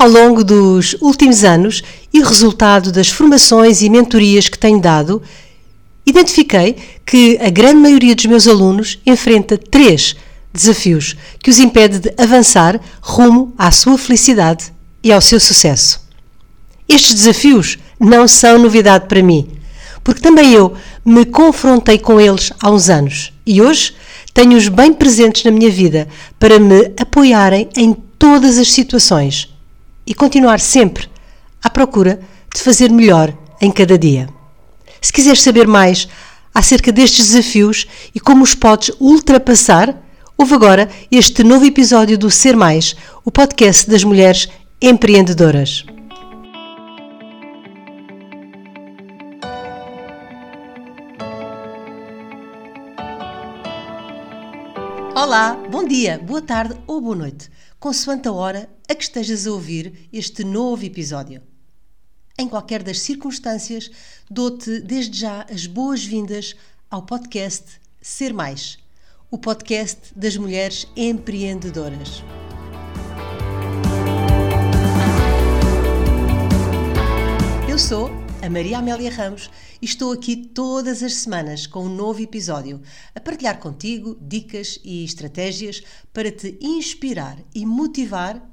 Ao longo dos últimos anos e resultado das formações e mentorias que tenho dado, identifiquei que a grande maioria dos meus alunos enfrenta três desafios que os impede de avançar rumo à sua felicidade e ao seu sucesso. Estes desafios não são novidade para mim, porque também eu me confrontei com eles há uns anos e hoje tenho-os bem presentes na minha vida para me apoiarem em todas as situações e continuar sempre à procura de fazer melhor em cada dia. Se quiseres saber mais acerca destes desafios e como os podes ultrapassar, ouve agora este novo episódio do Ser Mais, o podcast das mulheres empreendedoras. Olá, bom dia, boa tarde ou boa noite consoante a hora a que estejas a ouvir este novo episódio. Em qualquer das circunstâncias, dou-te desde já as boas-vindas ao podcast Ser Mais, o podcast das mulheres empreendedoras. Eu sou a Maria Amélia Ramos e estou aqui todas as semanas com um novo episódio a partilhar contigo dicas e estratégias para te inspirar e motivar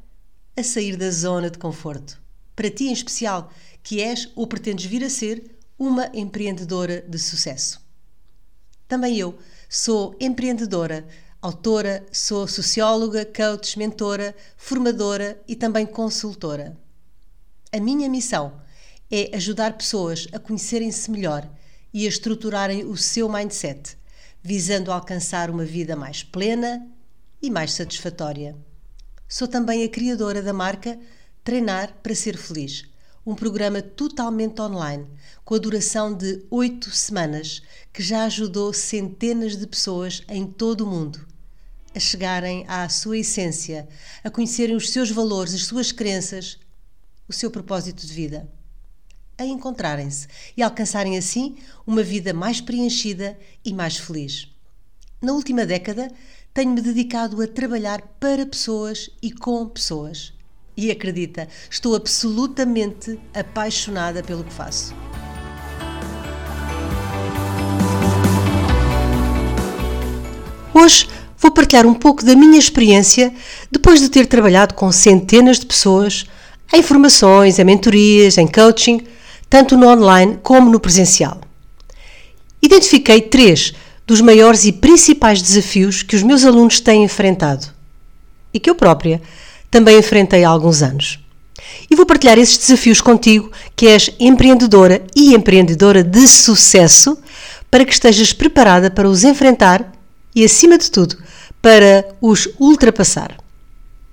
a sair da zona de conforto. Para ti em especial, que és ou pretendes vir a ser uma empreendedora de sucesso. Também eu sou empreendedora, autora, sou socióloga, coach, mentora, formadora e também consultora. A minha missão é ajudar pessoas a conhecerem-se melhor e a estruturarem o seu mindset, visando alcançar uma vida mais plena e mais satisfatória. Sou também a criadora da marca Treinar para Ser Feliz, um programa totalmente online, com a duração de oito semanas, que já ajudou centenas de pessoas em todo o mundo a chegarem à sua essência, a conhecerem os seus valores, as suas crenças, o seu propósito de vida a encontrarem-se e alcançarem assim uma vida mais preenchida e mais feliz. Na última década, tenho-me dedicado a trabalhar para pessoas e com pessoas. E acredita, estou absolutamente apaixonada pelo que faço. Hoje vou partilhar um pouco da minha experiência depois de ter trabalhado com centenas de pessoas em formações, em mentorias, em coaching tanto no online como no presencial. Identifiquei três dos maiores e principais desafios que os meus alunos têm enfrentado e que eu própria também enfrentei há alguns anos. E vou partilhar esses desafios contigo, que és empreendedora e empreendedora de sucesso, para que estejas preparada para os enfrentar e, acima de tudo, para os ultrapassar.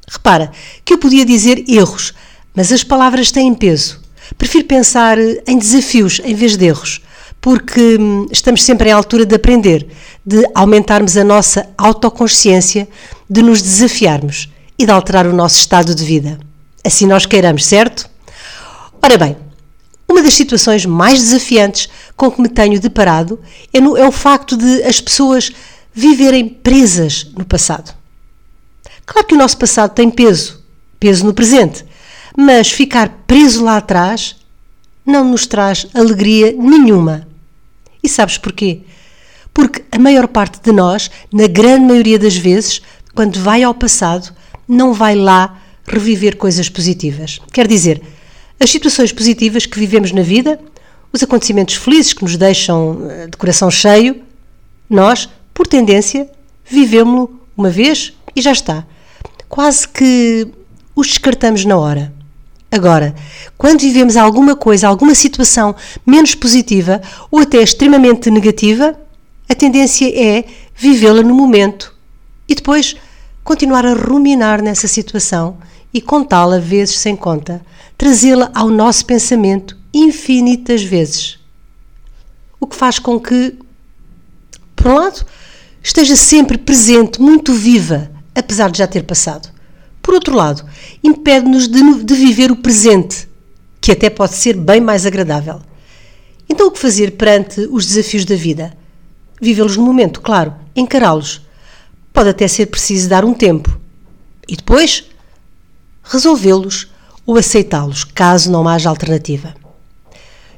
Repara que eu podia dizer erros, mas as palavras têm peso Prefiro pensar em desafios em vez de erros, porque hum, estamos sempre em altura de aprender, de aumentarmos a nossa autoconsciência, de nos desafiarmos e de alterar o nosso estado de vida. Assim nós queiramos, certo? Ora bem, uma das situações mais desafiantes com que me tenho deparado é, no, é o facto de as pessoas viverem presas no passado. Claro que o nosso passado tem peso, peso no presente, mas ficar preso lá atrás não nos traz alegria nenhuma. E sabes porquê? Porque a maior parte de nós, na grande maioria das vezes, quando vai ao passado, não vai lá reviver coisas positivas. Quer dizer, as situações positivas que vivemos na vida, os acontecimentos felizes que nos deixam eh, de coração cheio, nós, por tendência, vivemos-lo uma vez e já está. Quase que os descartamos na hora. Agora, quando vivemos alguma coisa, alguma situação menos positiva ou até extremamente negativa, a tendência é vivê-la no momento e depois continuar a ruminar nessa situação e contá-la vezes sem conta, trazê-la ao nosso pensamento infinitas vezes. O que faz com que, por um lado, esteja sempre presente, muito viva, apesar de já ter passado. Por outro lado, impede-nos de, de viver o presente, que até pode ser bem mais agradável. Então, o que fazer perante os desafios da vida? Vivê-los no momento, claro, encará-los. Pode até ser preciso dar um tempo. E depois, resolvê-los ou aceitá-los, caso não haja alternativa.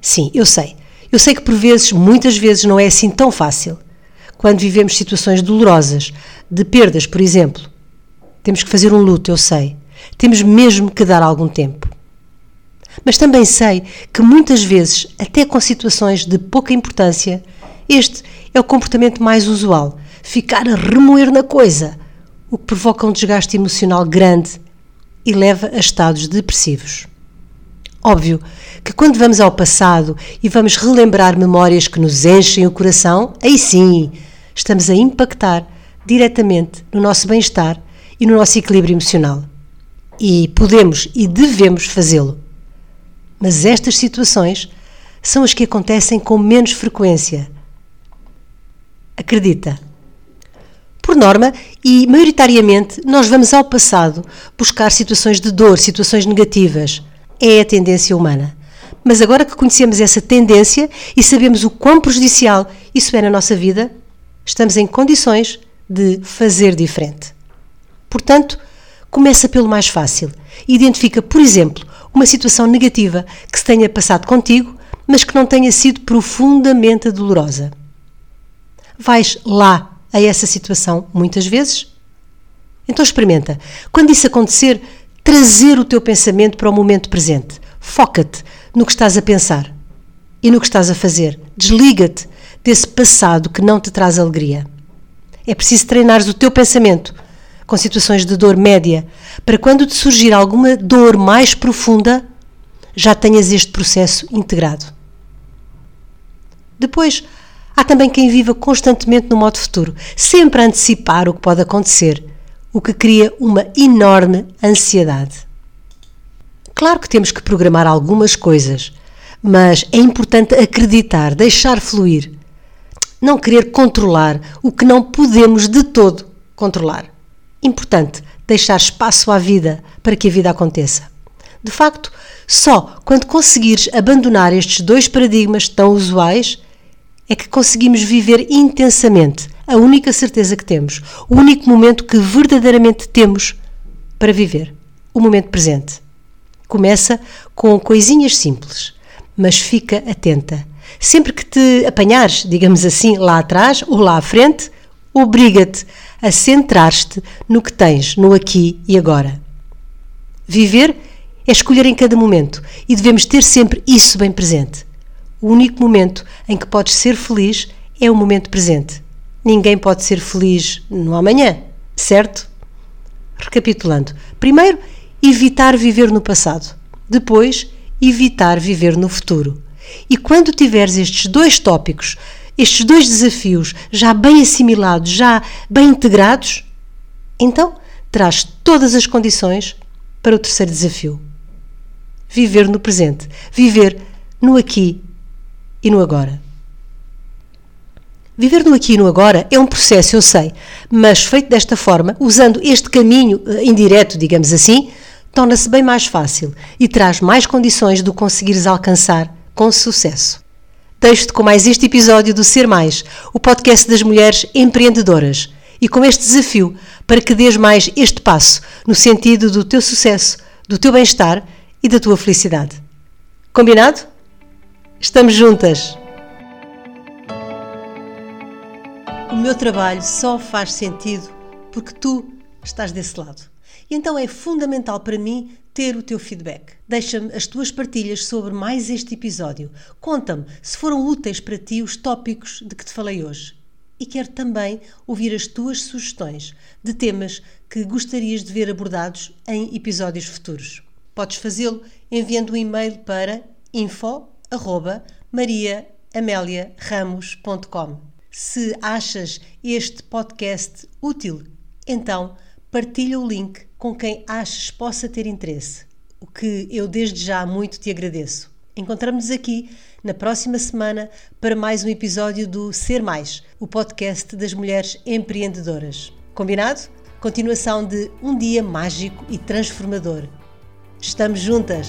Sim, eu sei. Eu sei que por vezes, muitas vezes, não é assim tão fácil. Quando vivemos situações dolorosas, de perdas, por exemplo, temos que fazer um luto, eu sei. Temos mesmo que dar algum tempo. Mas também sei que muitas vezes, até com situações de pouca importância, este é o comportamento mais usual: ficar a remoer na coisa, o que provoca um desgaste emocional grande e leva a estados depressivos. Óbvio que quando vamos ao passado e vamos relembrar memórias que nos enchem o coração, aí sim estamos a impactar diretamente no nosso bem-estar e no nosso equilíbrio emocional. E podemos e devemos fazê-lo. Mas estas situações são as que acontecem com menos frequência. Acredita. Por norma e maioritariamente, nós vamos ao passado buscar situações de dor, situações negativas. É a tendência humana. Mas agora que conhecemos essa tendência e sabemos o quão prejudicial isso é na nossa vida, estamos em condições de fazer diferente. Portanto, começa pelo mais fácil. Identifica, por exemplo, uma situação negativa que se tenha passado contigo, mas que não tenha sido profundamente dolorosa. Vais lá a essa situação muitas vezes? Então experimenta. Quando isso acontecer, trazer o teu pensamento para o momento presente. Foca-te no que estás a pensar e no que estás a fazer. Desliga-te desse passado que não te traz alegria. É preciso treinares o teu pensamento com situações de dor média, para quando te surgir alguma dor mais profunda, já tenhas este processo integrado. Depois, há também quem viva constantemente no modo futuro, sempre a antecipar o que pode acontecer, o que cria uma enorme ansiedade. Claro que temos que programar algumas coisas, mas é importante acreditar, deixar fluir, não querer controlar o que não podemos de todo controlar importante deixar espaço à vida para que a vida aconteça. De facto, só quando conseguires abandonar estes dois paradigmas tão usuais é que conseguimos viver intensamente a única certeza que temos, o único momento que verdadeiramente temos para viver, o momento presente. Começa com coisinhas simples, mas fica atenta. Sempre que te apanhares, digamos assim, lá atrás ou lá à frente, obriga-te a centrar-te no que tens, no aqui e agora. Viver é escolher em cada momento e devemos ter sempre isso bem presente. O único momento em que podes ser feliz é o momento presente. Ninguém pode ser feliz no amanhã, certo? Recapitulando: primeiro, evitar viver no passado. Depois, evitar viver no futuro. E quando tiveres estes dois tópicos estes dois desafios já bem assimilados, já bem integrados, então traz todas as condições para o terceiro desafio. Viver no presente, viver no aqui e no agora. Viver no aqui e no agora é um processo, eu sei, mas feito desta forma, usando este caminho eh, indireto, digamos assim, torna-se bem mais fácil e traz mais condições de conseguires alcançar com sucesso. Deixo-te com mais este episódio do Ser Mais, o podcast das mulheres empreendedoras, e com este desafio para que dês mais este passo no sentido do teu sucesso, do teu bem-estar e da tua felicidade. Combinado? Estamos juntas! O meu trabalho só faz sentido porque tu estás desse lado. E então é fundamental para mim ter o teu feedback. Deixa-me as tuas partilhas sobre mais este episódio. Conta-me se foram úteis para ti os tópicos de que te falei hoje. E quero também ouvir as tuas sugestões de temas que gostarias de ver abordados em episódios futuros. Podes fazê-lo enviando um e-mail para info@mariaameliaramos.com. Se achas este podcast útil, então partilha o link com quem achas possa ter interesse, o que eu desde já muito te agradeço. Encontramos-nos aqui na próxima semana para mais um episódio do Ser Mais, o podcast das mulheres empreendedoras. Combinado? Continuação de um dia mágico e transformador. Estamos juntas!